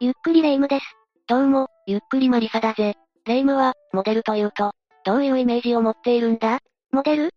ゆっくりレ夢ムです。どうも、ゆっくりマリサだぜ。レ夢ムは、モデルというと、どういうイメージを持っているんだ？モデル？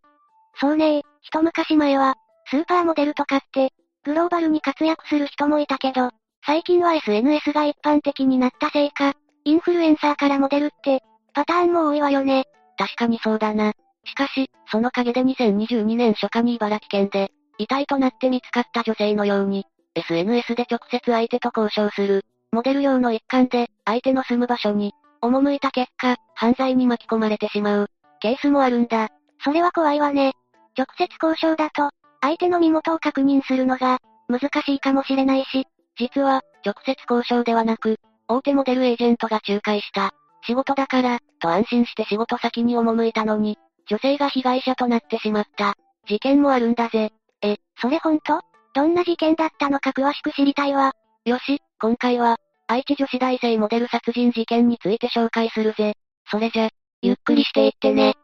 そうねえ、一昔前は、スーパーモデルとかって、グローバルに活躍する人もいたけど、最近は SNS が一般的になったせいか、インフルエンサーからモデルって、パターンも多いわよね。確かにそうだな。しかし、その陰で2022年初夏に茨城県で、遺体となって見つかった女性のように、SNS で直接相手と交渉する、モデル用の一環で、相手の住む場所に、赴いた結果、犯罪に巻き込まれてしまう、ケースもあるんだ。それは怖いわね。直接交渉だと、相手の身元を確認するのが、難しいかもしれないし、実は、直接交渉ではなく、大手モデルエージェントが仲介した、仕事だから、と安心して仕事先に赴いたのに、女性が被害者となってしまった、事件もあるんだぜ。え、それほんとどんな事件だったのか詳しく知りたいわ。よし、今回は、愛知女子大生モデル殺人事件について紹介するぜ。それじゃ、ゆっくりしていってね。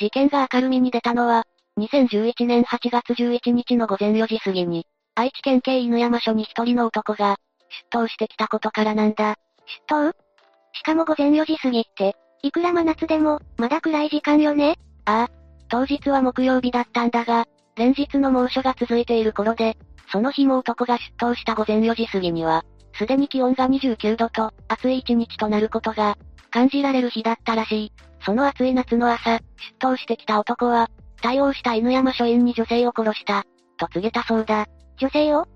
事件が明るみに出たのは、2011年8月11日の午前4時過ぎに、愛知県警犬山署に一人の男が、出頭してきたことからなんだ。出頭？しかも午前4時過ぎって、いくら真夏でも、まだ暗い時間よね？ああ。当日は木曜日だったんだが、連日の猛暑が続いている頃で、その日も男が出頭した午前4時過ぎには、すでに気温が29度と、暑い一日となることが、感じられる日だったらしい。その暑い夏の朝、出頭してきた男は、対応した犬山署員に女性を殺した、と告げたそうだ。女性を？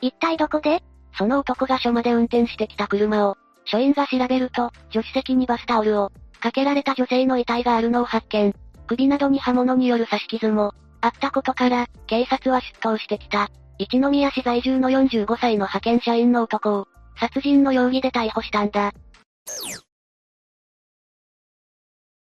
一体どこで？その男が署まで運転してきた車を、署員が調べると、助手席にバスタオルを、かけられた女性の遺体があるのを発見。首などに刃物による刺し傷も、あったことから、警察は出頭してきた。一宮市在住の45歳の派遣社員の男を、殺人の容疑で逮捕したんだ。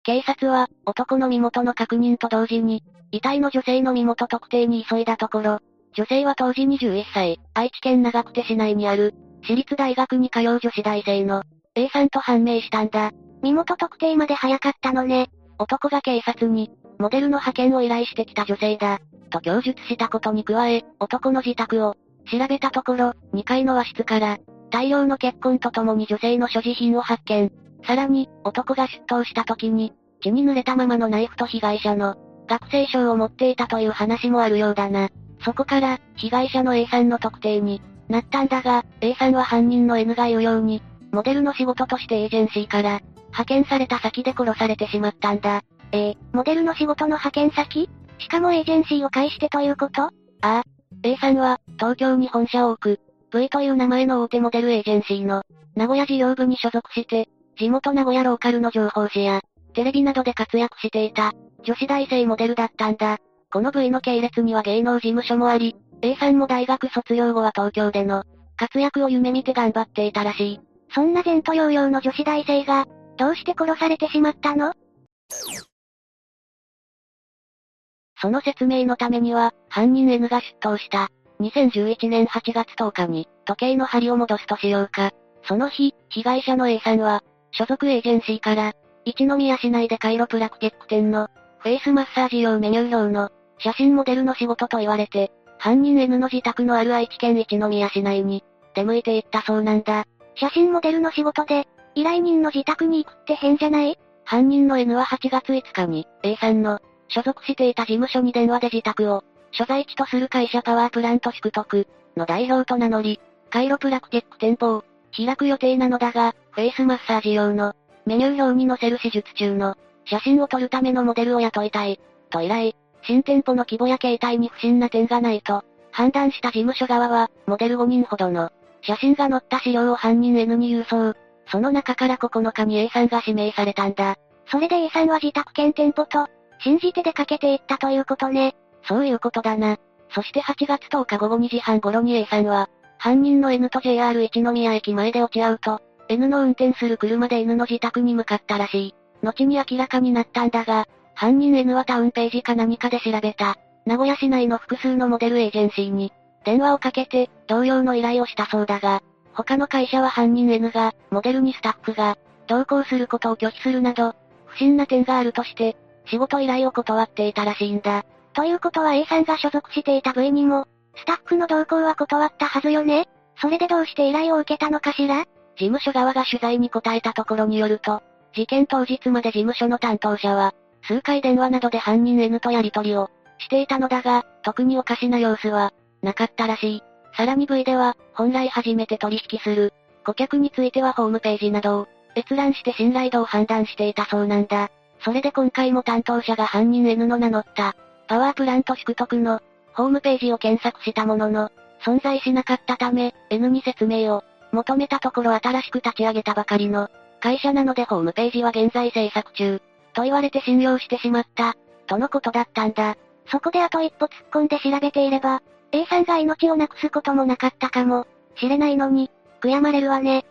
警察は、男の身元の確認と同時に、遺体の女性の身元特定に急いだところ、女性は当時21歳、愛知県長久手市内にある、私立大学に通う女子大生の、A さんと判明したんだ。身元特定まで早かったのね。男が警察に、モデルの派遣を依頼してきた女性だ。と供述したことに加え、男の自宅を、調べたところ、2階の和室から、大量の血痕とともに女性の所持品を発見。さらに、男が出頭した時に、血に濡れたままのナイフと被害者の、学生証を持っていたという話もあるようだな。そこから、被害者の A さんの特定に、なったんだが、A さんは犯人の N が言うように、モデルの仕事としてエージェンシーから、派遣された先で殺されてしまったんだ。えー、モデルの仕事の派遣先？しかもエージェンシーを介してということ？ああ。A さんは、東京に本社を置く、V という名前の大手モデルエージェンシーの、名古屋事業部に所属して、地元名古屋ローカルの情報誌や、テレビなどで活躍していた、女子大生モデルだったんだ。この V の系列には芸能事務所もあり、A さんも大学卒業後は東京での、活躍を夢見て頑張っていたらしい。そんな前途洋々の女子大生が、どうして殺されてしまったの？その説明のためには、犯人 N が出頭した。2011年8月10日に、時計の針を戻すとしようか。その日、被害者の A さんは、所属エージェンシーから、一宮市内でカイロプラクティック店の、フェイスマッサージ用メニュー表の、写真モデルの仕事と言われて、犯人 N の自宅のある愛知県一宮市内に、出向いていったそうなんだ。写真モデルの仕事で、依頼人の自宅に行くって変じゃない？犯人の N は8月5日に、A さんの、所属していた事務所に電話で自宅を、所在地とする会社パワープラント宿徳の代表と名乗り、カイロプラクティック店舗を開く予定なのだが、フェイスマッサージ用のメニュー表に載せる手術中の写真を撮るためのモデルを雇いたい、と依頼、新店舗の規模や形態に不審な点がないと、判断した事務所側は、モデル5人ほどの写真が載った資料を犯人 N に郵送。その中から9日に A さんが指名されたんだ。それで A さんは自宅兼店舗と、信じて出かけていったということね。そういうことだな。そして8月10日午後2時半頃に A さんは、犯人の N と JR 一宮駅前で落ち合うと、N の運転する車で N の自宅に向かったらしい。後に明らかになったんだが、犯人 N はタウンページか何かで調べた。名古屋市内の複数のモデルエージェンシーに、電話をかけて、同様の依頼をしたそうだが、他の会社は犯人 N が、モデルにスタッフが、同行することを拒否するなど、不審な点があるとして、仕事依頼を断っていたらしいんだ。ということは A さんが所属していた部位にも、スタッフの同行は断ったはずよねそれでどうして依頼を受けたのかしら？事務所側が取材に答えたところによると、事件当日まで事務所の担当者は、数回電話などで犯人 N とやり取りをしていたのだが、特におかしな様子は、なかったらしい。さらに V では、本来初めて取引する、顧客についてはホームページなどを、閲覧して信頼度を判断していたそうなんだ。それで今回も担当者が犯人 N の名乗った、パワープラント宿徳の、ホームページを検索したものの、存在しなかったため、N に説明を、求めたところ新しく立ち上げたばかりの、会社なのでホームページは現在制作中、と言われて信用してしまった、とのことだったんだ。そこであと一歩突っ込んで調べていれば、A さんが命をなくすこともなかったかも、しれないのに、悔やまれるわね。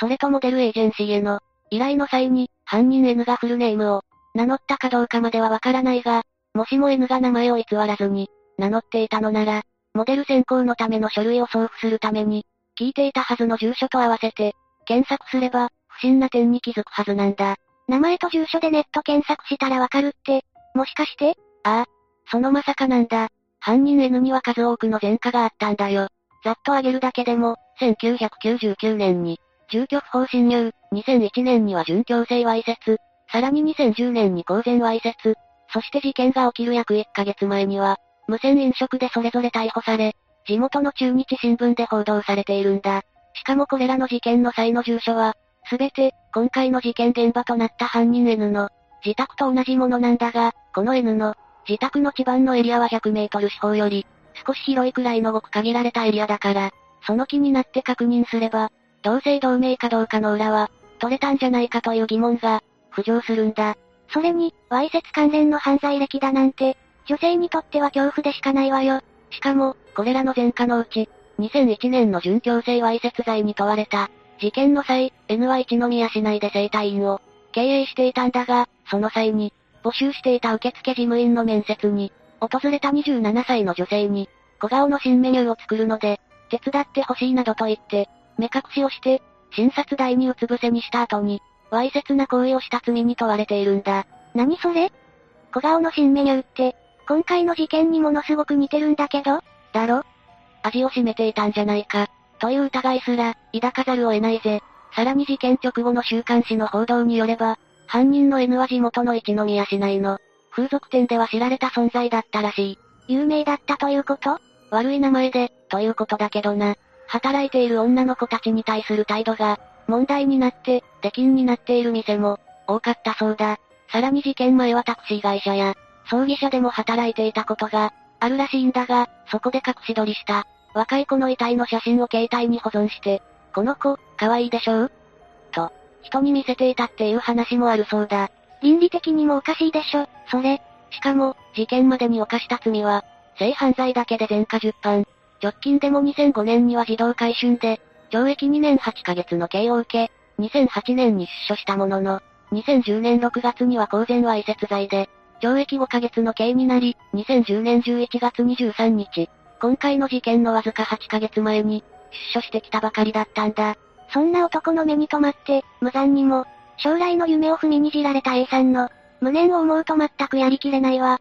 それとモデルエージェンシーへの、依頼の際に、犯人 N がフルネームを、名乗ったかどうかまではわからないが、もしも N が名前を偽らずに、名乗っていたのなら、モデル選考のための書類を送付するために、聞いていたはずの住所と合わせて、検索すれば、不審な点に気づくはずなんだ。名前と住所でネット検索したらわかるって、もしかしてああ。そのまさかなんだ。犯人 N には数多くの前科があったんだよ。ざっと挙げるだけでも、1999年に、住居不法侵入、2001年には準強制わいせつ、さらに2010年に公然わいせつ、そして事件が起きる約1ヶ月前には、無線飲食でそれぞれ逮捕され、地元の中日新聞で報道されているんだ。しかもこれらの事件の際の住所は、すべて、今回の事件現場となった犯人 N の、自宅と同じものなんだが、この N の、自宅の地盤のエリアは100メートル四方より、少し広いくらいのごく限られたエリアだから、その気になって確認すれば、同姓同名かどうかの裏は、取れたんじゃないかという疑問が、浮上するんだ。それに、わいせつ関連の犯罪歴だなんて、女性にとっては恐怖でしかないわよ。しかも、これらの前科のうち、2001年の準強制わいせつ罪に問われた。事件の際、N は一宮市内で生体院を経営していたんだが、その際に、募集していた受付事務員の面接に、訪れた27歳の女性に、小顔の新メニューを作るので、手伝ってほしいなどと言って、目隠しをして、診察台にうつ伏せにした後に、わいせつな行為をした罪に問われているんだ。何それ？小顔の新メニューって、今回の事件にものすごく似てるんだけど？だろ？味を占めていたんじゃないか。という疑いすら、抱かざるを得ないぜ。さらに事件直後の週刊誌の報道によれば、犯人の N は地元の一宮市内の、風俗店では知られた存在だったらしい。有名だったということ？悪い名前で、ということだけどな。働いている女の子たちに対する態度が、問題になって、出禁になっている店も、多かったそうだ。さらに事件前はタクシー会社や、葬儀社でも働いていたことが、あるらしいんだが、そこで隠し撮りした、若い子の遺体の写真を携帯に保存して、この子、可愛いでしょう？と、人に見せていたっていう話もあるそうだ。倫理的にもおかしいでしょ、それ。しかも、事件までに犯した罪は、性犯罪だけで前科10犯。直近でも2005年には児童回春で、懲役2年8ヶ月の刑を受け、2008年に出所したものの、2010年6月には公然わいせつ罪で、懲役5ヶ月の刑になり、2010年11月23日、今回の事件のわずか8ヶ月前に、出所してきたばかりだったんだ。そんな男の目に留まって、無残にも、将来の夢を踏みにじられた A さんの、無念を思うと全くやりきれないわ。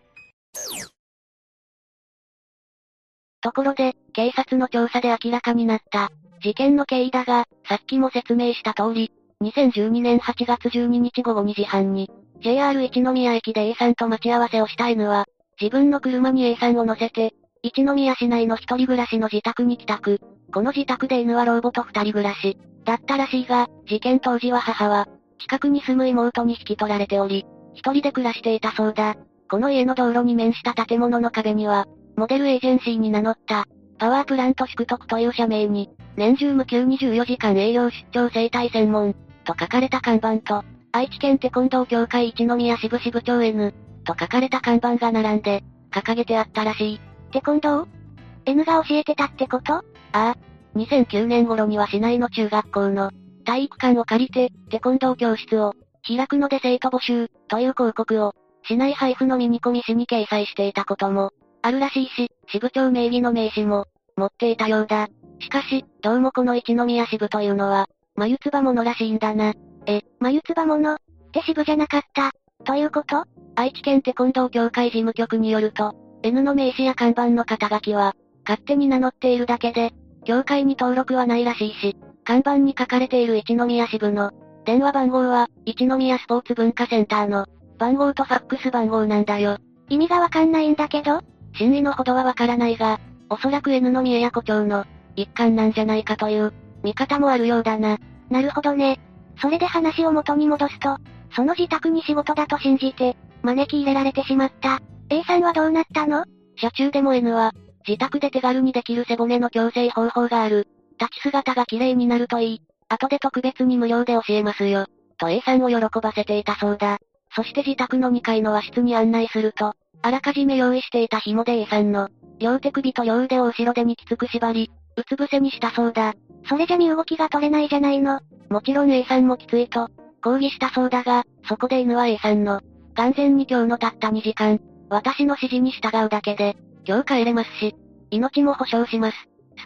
ところで、警察の調査で明らかになった、事件の経緯だが、さっきも説明した通り、2012年8月12日午後2時半に、JR 一宮駅で A さんと待ち合わせをした N は、自分の車に A さんを乗せて、一宮市内の一人暮らしの自宅に帰宅。この自宅で N は老母と二人暮らし、だったらしいが、事件当時は母は、近くに住む妹に引き取られており、一人で暮らしていたそうだ。この家の道路に面した建物の壁には、モデルエージェンシーに名乗った、パワープラント宿徳という社名に、年中無休24時間営業出張生態専門、と書かれた看板と、愛知県テコンドー協会一宮支部支部長 N、と書かれた看板が並んで、掲げてあったらしい。テコンドー ?N が教えてたってこと？ああ。2009年頃には市内の中学校の体育館を借りて、テコンドー教室を開くので生徒募集という広告を市内配布のミニコミ誌に掲載していたこともあるらしいし、支部長名義の名刺も持っていたようだ。しかし、どうもこの一宮支部というのは、眉唾者らしいんだな。え、眉唾者って支部じゃなかった。ということ？愛知県テコンドー協会事務局によると、N の名刺や看板の肩書きは、勝手に名乗っているだけで、協会に登録はないらしいし、看板に書かれている一宮支部の、電話番号は、一宮スポーツ文化センターの、番号とファックス番号なんだよ。意味がわかんないんだけど真意のほどはわからないが、おそらく N の宮古町の、一環なんじゃないかという、見方もあるようだな。なるほどね。それで話を元に戻すと、その自宅に仕事だと信じて、招き入れられてしまった。A さんはどうなったの？車中でも N は、自宅で手軽にできる背骨の矯正方法がある。立ち姿が綺麗になるといい。後で特別に無料で教えますよ。と A さんを喜ばせていたそうだ。そして自宅の2階の和室に案内すると、あらかじめ用意していた紐で A さんの、両手首と両腕を後ろでにきつく縛り、うつ伏せにしたそうだ。それじゃ身動きが取れないじゃないの。もちろん A さんもきついと、抗議したそうだが、そこで犬は A さんの、完全に今日のたった2時間、私の指示に従うだけで、今日帰れますし、命も保証します。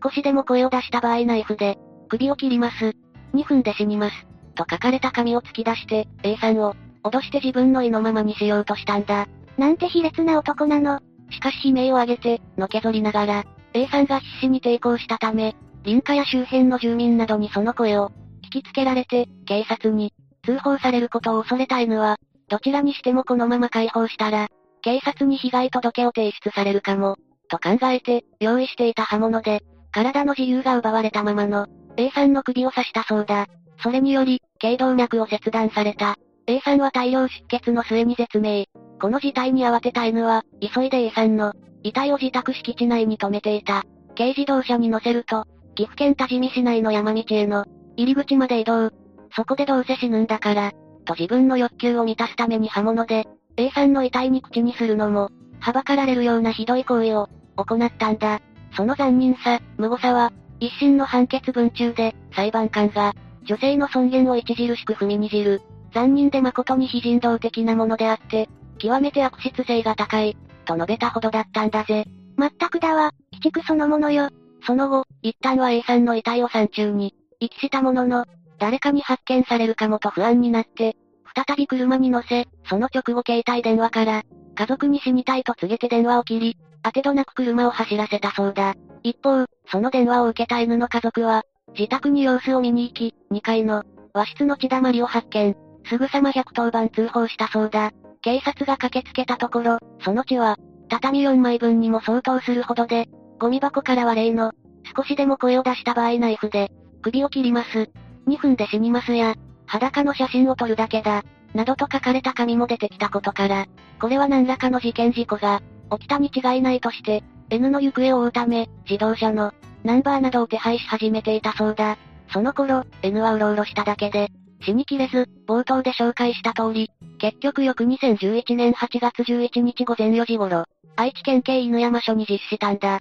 少しでも声を出した場合ナイフで、首を切ります。2分で死にます。と書かれた紙を突き出して、A さんを、脅して自分の意のままにしようとしたんだ。なんて卑劣な男なの。しかし悲鳴を上げて、のけぞりながら、A さんが必死に抵抗したため、林家や周辺の住民などにその声を、聞きつけられて、警察に、通報されることを恐れた N は、どちらにしてもこのまま解放したら、警察に被害届を提出されるかも、と考えて、用意していた刃物で、体の自由が奪われたままの、A さんの首を刺したそうだ。それにより、頸動脈を切断された。A さんは大量出血の末に絶命。この事態に慌てた N は、急いで A さんの、遺体を自宅敷地内に止めていた。軽自動車に乗せると、岐阜県多治見市内の山道への、入り口まで移動。そこでどうせ死ぬんだから、と自分の欲求を満たすために刃物で、A さんの遺体に口にするのも、はばかられるようなひどい行為を、行ったんだ。その残忍さ、無誤さは、一審の判決文中で、裁判官が、女性の尊厳を著しく踏みにじる、残忍で誠に非人道的なものであって、極めて悪質性が高い、と述べたほどだったんだぜ。まったくだわ、鬼畜そのものよ。その後、一旦は A さんの遺体を山中に、遺棄したものの、誰かに発見されるかもと不安になって、再び車に乗せ、その直後携帯電話から、家族に死にたいと告げて電話を切り、当てどなく車を走らせたそうだ。一方、その電話を受けた N の家族は、自宅に様子を見に行き、2階の和室の血だまりを発見。すぐさま110番通報したそうだ。警察が駆けつけたところ、その血は、畳4枚分にも相当するほどで、ゴミ箱からは例の、少しでも声を出した場合ナイフで、首を切ります。2分で死にますや、裸の写真を撮るだけだ、などと書かれた紙も出てきたことから、これは何らかの事件事故が、起きたに違いないとして、N の行方を追うため、自動車の、ナンバーなどを手配し始めていたそうだ。その頃、N はうろうろしただけで、死にきれず、冒頭で紹介した通り、結局翌2011年8月11日午前4時頃、愛知県警犬山署に実施したんだ。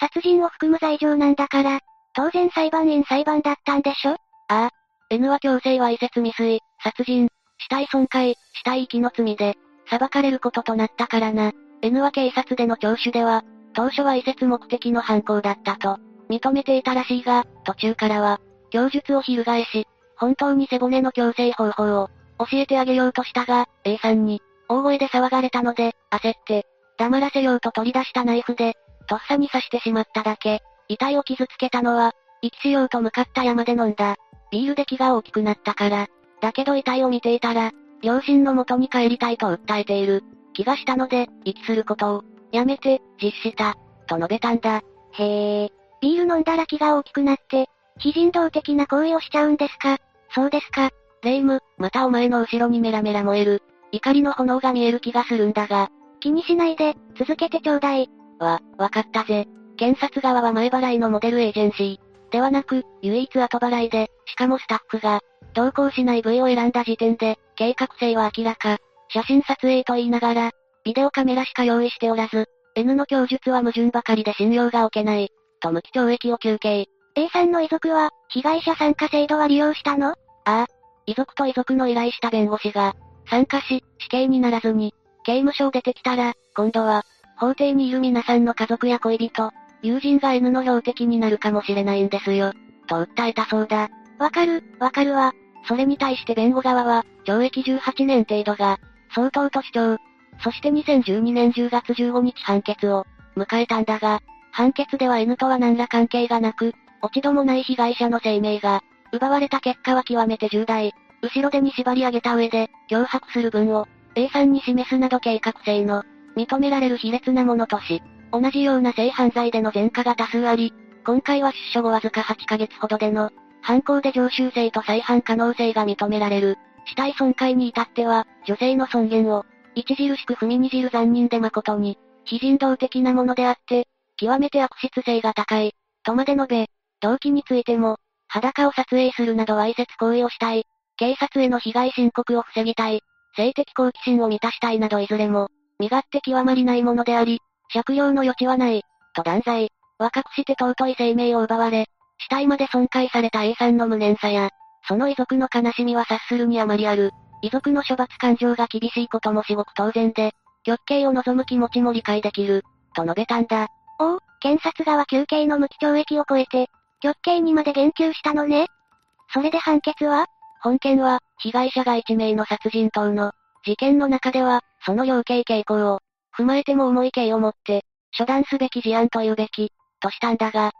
殺人を含む罪状なんだから、当然裁判員裁判だったんでしょ？ああ。N は強制わいせつ未遂、殺人、死体損壊、死体遺棄の罪で、裁かれることとなったからな。N は警察での聴取では、当初は移設目的の犯行だったと、認めていたらしいが、途中からは、供述を翻し、本当に背骨の矯正方法を、教えてあげようとしたが、A さんに、大声で騒がれたので、焦って、黙らせようと取り出したナイフで、とっさに刺してしまっただけ。遺体を傷つけたのは、遺棄しようと向かった山で飲んだ。ビールで気が大きくなったから。だけど遺体を見ていたら、両親の元に帰りたいと訴えている。気がしたので、遺棄することを、やめて、実した、と述べたんだ。へえ。ビール飲んだら気が大きくなって、非人道的な行為をしちゃうんですか？そうですか。レイム、またお前の後ろにメラメラ燃える。怒りの炎が見える気がするんだが。気にしないで、続けてちょうだい。わ、わかったぜ。検察側は前払いのモデルエージェンシー。ではなく、唯一後払いで、しかもスタッフが、同行しない部位を選んだ時点で、計画性は明らか。写真撮影と言いながら、ビデオカメラしか用意しておらず、N の供述は矛盾ばかりで信用が置けない。と無期懲役を求刑。A さんの遺族は、被害者参加制度は利用したの？ああ。遺族と遺族の依頼した弁護士が、参加し、死刑にならずに、刑務所を出てきたら、今度は、法廷にいる皆さんの家族や恋人、友人が N の標的になるかもしれないんですよ。と訴えたそうだ。わかる、わかるわ。それに対して弁護側は、懲役18年程度が、相当と主張。そして2012年10月15日判決を、迎えたんだが、判決では N とは何ら関係がなく、落ち度もない被害者の生命が、奪われた結果は極めて重大。後ろ手に縛り上げた上で、脅迫する分を、A さんに示すなど計画性の、認められる卑劣なものとし、同じような性犯罪での前科が多数あり、今回は出所後わずか8ヶ月ほどでの、犯行で常習性と再犯可能性が認められる。死体損壊に至っては、女性の尊厳を、著しく踏みにじる残忍で誠に、非人道的なものであって、極めて悪質性が高い、とまで述べ、動機についても、裸を撮影するなどわいせつ行為をしたい、警察への被害申告を防ぎたい、性的好奇心を満たしたいなどいずれも、身勝手極まりないものであり、借用の余地はない、と断罪。若くして尊い生命を奪われ、死体まで損壊された A さんの無念さや、その遺族の悲しみは察するにあまりある。遺族の処罰感情が厳しいことも至極当然で、極刑を望む気持ちも理解できる、と述べたんだ。検察側休刑の無期懲役を超えて、極刑にまで言及したのね。それで判決は？本件は、被害者が1名の殺人等の、事件の中では、その量刑傾向を、踏まえても重い刑をもって、処断すべき事案というべき、としたんだが、ん？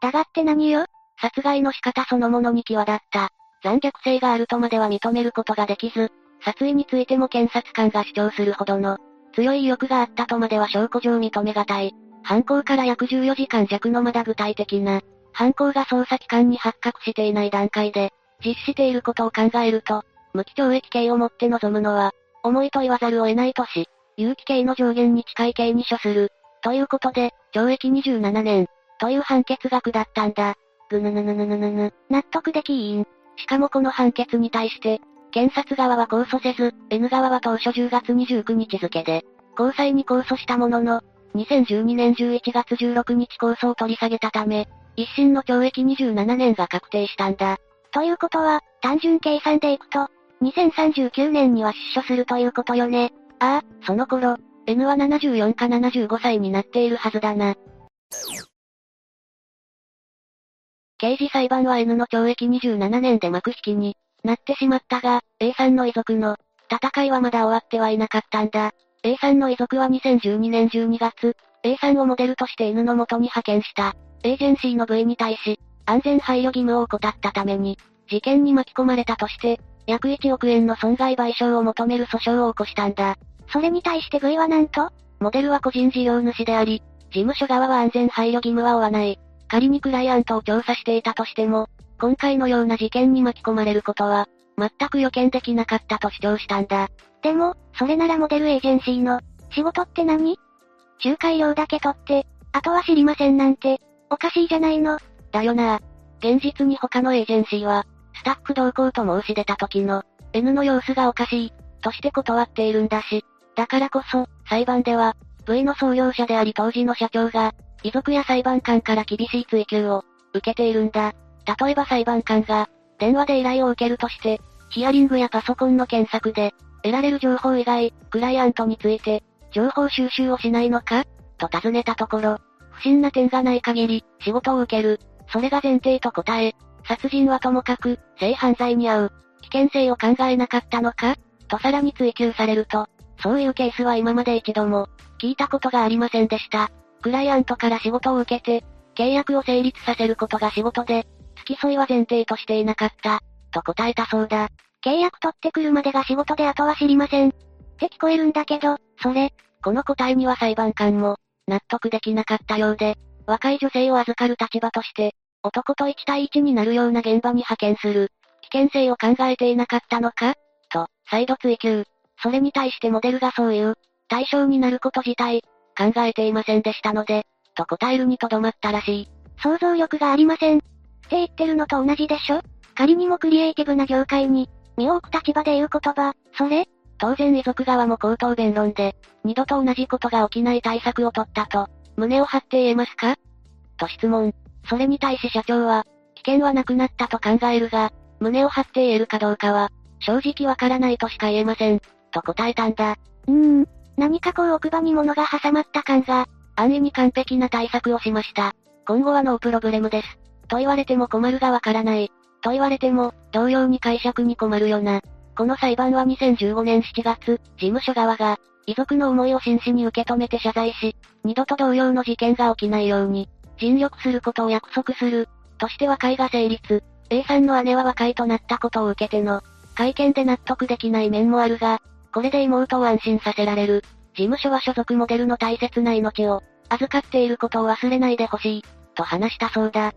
だがって何よ？殺害の仕方そのものに際立った、残虐性があるとまでは認めることができず、殺意についても検察官が主張するほどの、強い意欲があったとまでは証拠上認めがたい。犯行から約14時間弱のまだ具体的な、犯行が捜査機関に発覚していない段階で、実施していることを考えると、無期懲役刑をもって臨むのは、重いと言わざるを得ないとし、有期刑の上限に近い刑に処する。ということで、懲役27年、という判決が下ったんだ。ぐぬぬぬぬぬぬぬ。納得できーん。しかもこの判決に対して、検察側は控訴せず、N 側は当初10月29日付で、高裁に控訴したものの、2012年11月16日控訴を取り下げたため、一審の懲役27年が確定したんだ。ということは、単純計算でいくと、2039年には出所するということよね。ああ、その頃、N は74か75歳になっているはずだな。刑事裁判は N の懲役27年で幕引きになってしまったが、A さんの遺族の戦いはまだ終わってはいなかったんだ。A さんの遺族は2012年12月、A さんをモデルとして N の元に派遣した、エージェンシーの部位に対し、安全配慮義務を怠ったために、事件に巻き込まれたとして、約1億円の損害賠償を求める訴訟を起こしたんだ。それに対して V はなんとモデルは個人事業主であり、事務所側は安全配慮義務は負わない。仮にクライアントを調査していたとしても、今回のような事件に巻き込まれることは、全く予見できなかったと主張したんだ。でも、それならモデルエージェンシーの、仕事って何？仲介料だけ取って、あとは知りませんなんて、おかしいじゃないの。だよな現実に他のエージェンシーは、スタッフ同行と申し出た時の、N の様子がおかしい、として断っているんだし、だからこそ、裁判では、V の創業者であり当時の社長が、遺族や裁判官から厳しい追及を、受けているんだ。例えば裁判官が、電話で依頼を受けるとして、ヒアリングやパソコンの検索で、得られる情報以外、クライアントについて、情報収集をしないのか？と尋ねたところ、不審な点がない限り、仕事を受ける。それが前提と答え、殺人はともかく、性犯罪に遭う。危険性を考えなかったのか？とさらに追及されると、そういうケースは今まで一度も、聞いたことがありませんでした。クライアントから仕事を受けて、契約を成立させることが仕事で、付き添いは前提としていなかった、と答えたそうだ。契約取ってくるまでが仕事であとは知りません。って聞こえるんだけど、それ、この答えには裁判官も、納得できなかったようで、若い女性を預かる立場として、男と1対1になるような現場に派遣する、危険性を考えていなかったのか？と、再度追及。それに対してモデルがそういう、対象になること自体、考えていませんでしたので、と答えるにとどまったらしい。想像力がありません。って言ってるのと同じでしょ？仮にもクリエイティブな業界に、身を置く立場で言う言葉、それ？当然遺族側も口頭弁論で、二度と同じことが起きない対策を取ったと、胸を張って言えますか？と質問。それに対し社長は、危険はなくなったと考えるが、胸を張って言えるかどうかは、正直わからないとしか言えません。と答えたんだ。うーん、何かこう奥歯に物が挟まった感が、安易に完璧な対策をしました。今後はノープロブレムです。と言われても困るがわからない。と言われても、同様に解釈に困るよな。この裁判は2015年7月、事務所側が、遺族の思いを真摯に受け止めて謝罪し、二度と同様の事件が起きないように、尽力することを約束する、として和解が成立。A さんの姉は和解となったことを受けての、会見で納得できない面もあるが、これで妹を安心させられる。事務所は所属モデルの大切な命を、預かっていることを忘れないでほしい、と話したそうだ。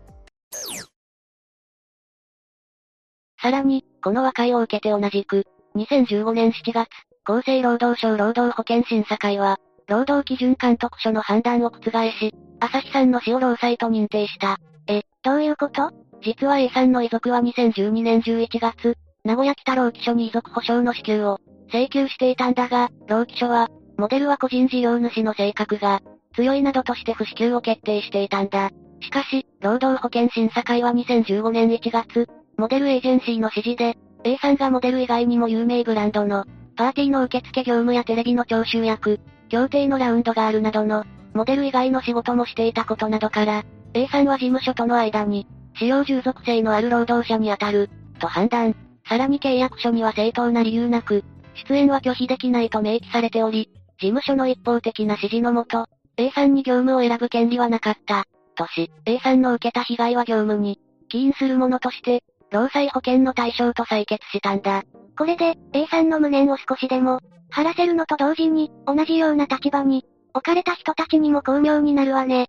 さらに、この和解を受けて同じく、2015年7月、厚生労働省労働保険審査会は、労働基準監督署の判断を覆し、朝日さんの死を労災と認定した。え、どういうこと？実は A さんの遺族は2012年11月、名古屋北労基署に遺族保障の支給を請求していたんだが、労基署は、モデルは個人事業主の性格が強いなどとして不支給を決定していたんだ。しかし、労働保険審査会は2015年1月、モデルエージェンシーの指示で、A さんがモデル以外にも有名ブランドの、パーティーの受付業務やテレビの聴衆役、協定のラウンドがあるなどの、モデル以外の仕事もしていたことなどから、A さんは事務所との間に、使用従属性のある労働者に当たる、と判断。さらに契約書には正当な理由なく、出演は拒否できないと明記されており、事務所の一方的な指示のもと、A さんに業務を選ぶ権利はなかった、とし、A さんの受けた被害は業務に、起因するものとして、労災保険の対象と採決したんだ。これで、A さんの無念を少しでも、晴らせるのと同時に、同じような立場に、置かれた人たちにも巧妙になるわね。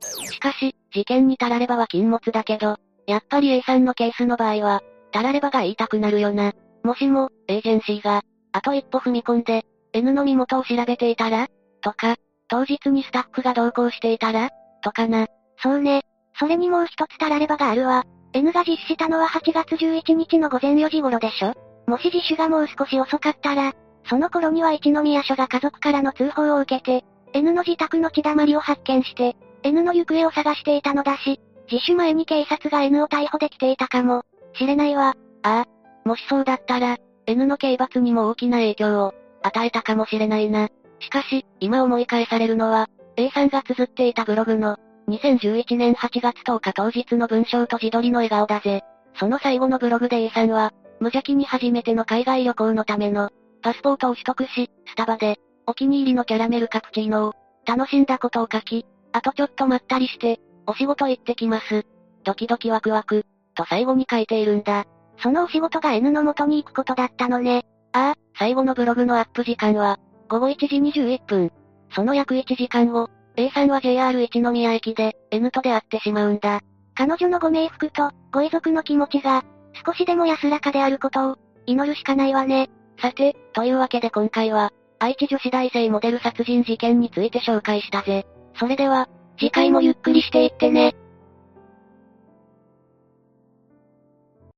しかし、事件に足らればは禁物だけど、やっぱり A さんのケースの場合は、足らればが言いたくなるよな。もしも、エージェンシーが、あと一歩踏み込んで、N の身元を調べていたらとか、当日にスタッフが同行していたらとかな。そうね。それにもう一つ足らればがあるわ。N が実施したのは8月11日の午前4時頃でしょ？もし自首がもう少し遅かったら、その頃には一宮署が家族からの通報を受けて、N の自宅の血だまりを発見して、N の行方を探していたのだし、自首前に警察が N を逮捕できていたかも、しれないわ。ああ、もしそうだったら、N の刑罰にも大きな影響を、与えたかもしれないな。しかし、今思い返されるのは、A さんが綴っていたブログの、2011年8月10日当日の文章と自撮りの笑顔だぜ。その最後のブログで A さんは、無邪気に初めての海外旅行のための、パスポートを取得し、スタバで、お気に入りのキャラメルカプチーノを、楽しんだことを書き、あとちょっとまったりして、お仕事行ってきます。ドキドキワクワク、と最後に書いているんだ。そのお仕事が N の元に行くことだったのね。ああ、最後のブログのアップ時間は、午後1時21分。その約1時間後、A さんは JR 一宮駅で、N と出会ってしまうんだ。彼女のご冥福と、ご遺族の気持ちが、少しでも安らかであることを、祈るしかないわね。さて、というわけで今回は、愛知女子大生モデル殺人事件について紹介したぜ。それでは、次回もゆっくりしていってね。